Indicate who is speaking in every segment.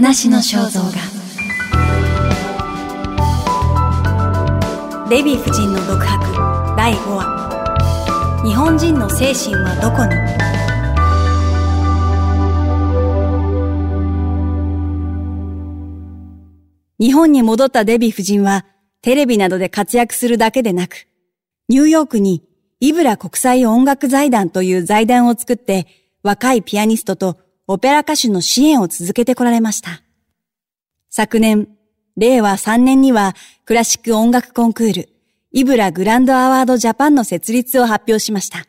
Speaker 1: 話の肖像画。デヴィ夫人の独白第5話。日本人の精神はどこに？日本に戻ったデヴィ夫人はテレビなどで活躍するだけでなく、ニューヨークにイブラ国際音楽財団という財団を作って若いピアニストとオペラ歌手の支援を続けてこられました。昨年、令和3年にはクラシック音楽コンクール、イブラグランドアワードジャパンの設立を発表しました。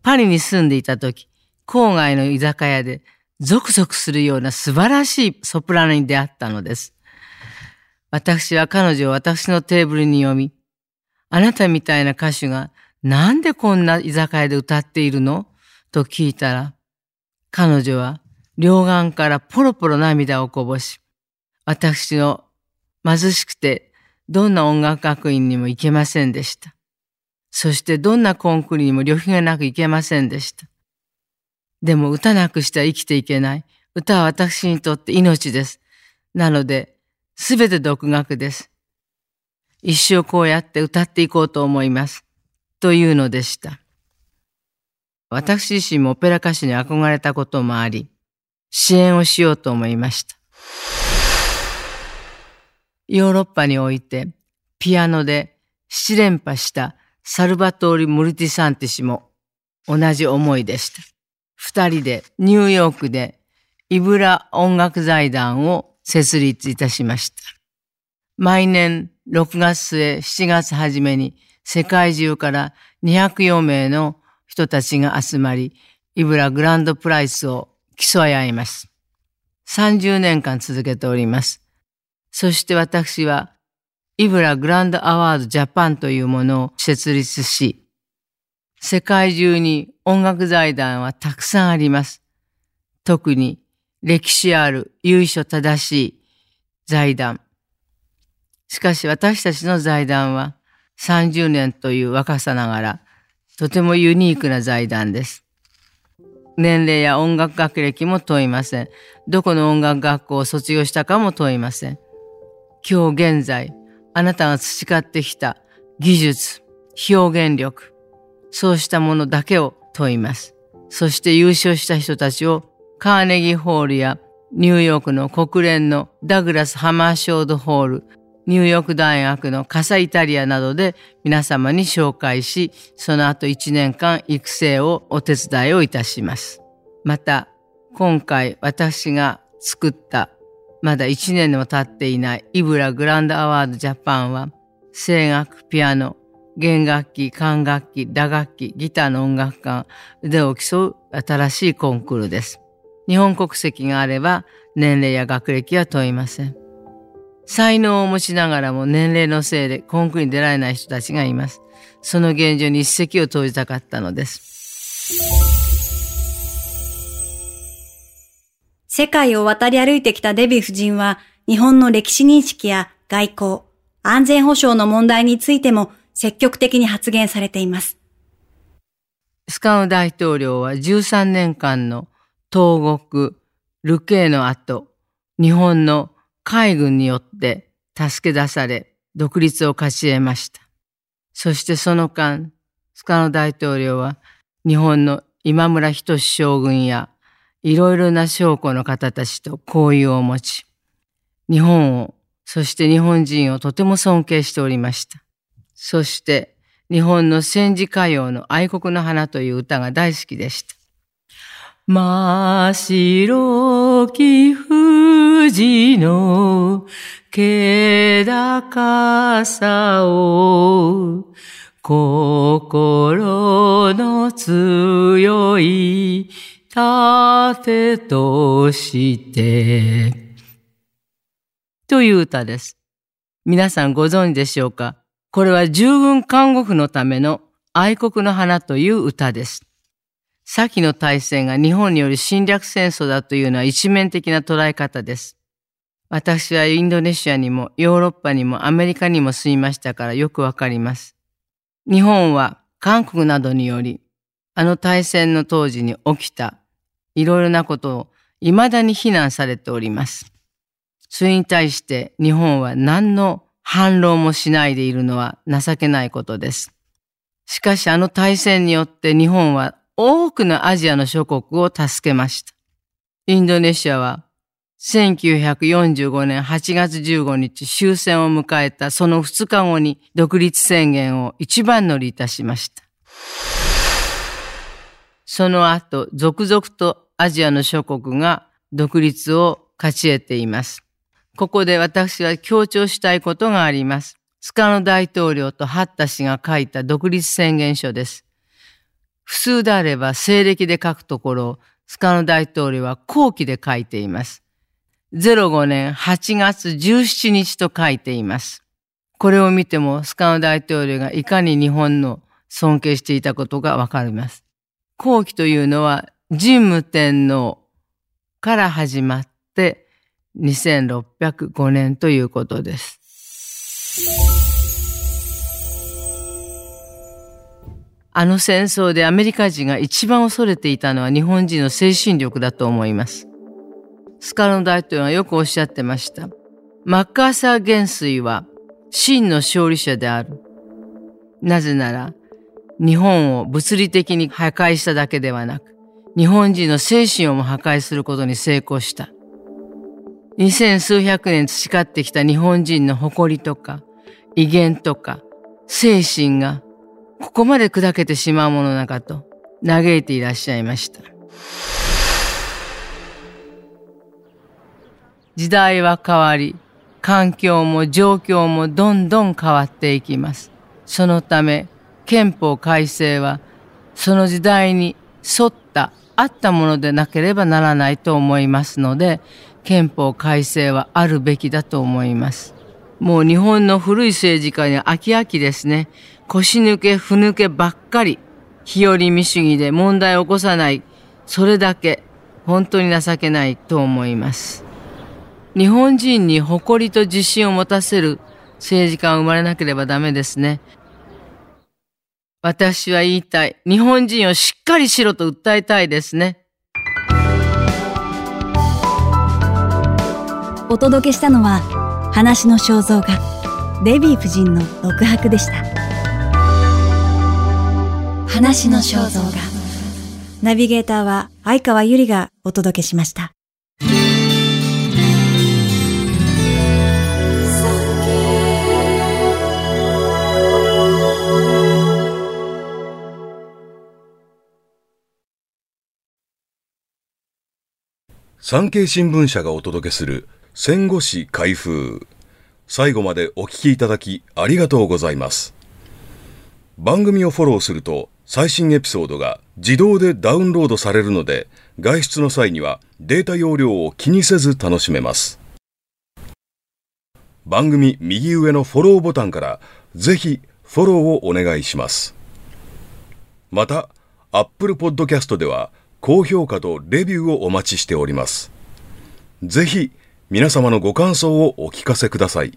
Speaker 2: パリに住んでいた時、郊外の居酒屋でゾクゾクするような素晴らしいソプラノに出会ったのです。私は彼女を私のテーブルに呼び、あなたみたいな歌手がなんでこんな居酒屋で歌っているの？と聞いたら、彼女は両眼からポロポロ涙をこぼし、私の貧しくてどんな音楽学院にも行けませんでした。そしてどんなコンクールにも旅費がなく行けませんでした。でも歌なくしては生きていけない。歌は私にとって命です。なので、すべて独学です。一生こうやって歌っていこうと思います。というのでした。私自身もオペラ歌手に憧れたこともあり、支援をしようと思いました。ヨーロッパにおいて、ピアノで七連覇したサルバトーリ・ムルティサンティ氏も同じ思いでした。二人でニューヨークでイブラ音楽財団を設立いたしました。毎年6月末7月初めに世界中から204名の人たちが集まり、イブラグランドプライスを競い合います。30年間続けております。そして私は、イブラグランドアワードジャパンというものを設立し、世界中に音楽財団はたくさんあります。特に歴史ある由緒正しい財団。しかし私たちの財団は30年という若さながらとてもユニークな財団です。年齢や音楽学歴も問いません。どこの音楽学校を卒業したかも問いません。今日現在、あなたが培ってきた技術、表現力、そうしたものだけを問います。そして優勝した人たちをカーネギーホールやニューヨークの国連のダグラス・ハマーショードホール、ニューヨーク大学のカサイタリアなどで皆様に紹介し、その後1年間育成をお手伝いをいたします。また、今回私が作ったまだ1年も経っていないイブラグランドアワードジャパンは声楽、ピアノ、弦楽器、管楽器、打楽器、ギターの音楽家、腕を競う新しいコンクールです。日本国籍があれば年齢や学歴は問いません。才能を持ちながらも年齢のせいでコンクに出られない人たちがいます。その現状に一石を投じたかったのです。
Speaker 1: 世界を渡り歩いてきたデヴィ夫人は日本の歴史認識や外交、安全保障の問題についても積極的に発言されています。
Speaker 2: スカウ大統領は13年間の東国、ルケーの後、日本の海軍によって助け出され、独立を勝ち得ました。そしてその間、スカノ大統領は日本の今村仁将軍やいろいろな将校の方たちと交友を持ち、日本を、そして日本人をとても尊敬しておりました。そして日本の戦時歌謡の愛国の花という歌が大好きでした。真っ白き富士の気高さを心の強い盾としてという歌です。皆さんご存知でしょうか？これは従軍看護婦のための愛国の花という歌です。先の大戦が日本による侵略戦争だというのは一面的な捉え方です。私はインドネシアにもヨーロッパにもアメリカにも住みましたからよくわかります。日本は韓国などによりあの大戦の当時に起きたいろいろなことを未だに非難されております。それに対して日本は何の反論もしないでいるのは情けないことです。しかしあの大戦によって日本は多くのアジアの諸国を助けました。インドネシアは1945年8月15日終戦を迎えたその2日後に独立宣言を一番乗りいたしました。その後、続々とアジアの諸国が独立を勝ち得ています。ここで私は強調したいことがあります。スカノ大統領とハッタ氏が書いた独立宣言書です。普通であれば西暦で書くところスカノ大統領は後期で書いています。05年8月17日と書いています。これを見てもスカノ大統領がいかに日本の尊敬していたことがわかります。後期というのは神武天皇から始まって2605年ということです。あの戦争でアメリカ人が一番恐れていたのは日本人の精神力だと思います。スカロン大統領はよくおっしゃってました。マッカーサー元帥は真の勝利者である。なぜなら日本を物理的に破壊しただけではなく、日本人の精神をも破壊することに成功した。二千数百年培ってきた日本人の誇りとか、威厳とか、精神がここまで砕けてしまうものなかと嘆いていらっしゃいました。時代は変わり、環境も状況もどんどん変わっていきます。そのため、憲法改正はその時代に沿ったあったものでなければならないと思いますので憲法改正はあるべきだと思います。もう日本の古い政治家に飽き飽きですね。腰抜け、ふ抜けばっかり。日和見主義で問題を起こさない。それだけ本当に情けないと思います。日本人に誇りと自信を持たせる政治家が生まれなければダメですね。私は言いたい。日本人をしっかりしろと訴えたいですね。
Speaker 1: お届けしたのは、話の肖像画、デヴィ夫人の独白でした。話の肖像画。ナビゲーターは相川ゆりがお届けしました。
Speaker 3: 産経新聞社がお届けする戦後史開封。最後までお聞きいただきありがとうございます。番組をフォローすると最新エピソードが自動でダウンロードされるので外出の際にはデータ容量を気にせず楽しめます。番組右上のフォローボタンからぜひフォローをお願いします。また、Apple Podcast では高評価とレビューをお待ちしております。ぜひ皆様のご感想をお聞かせください。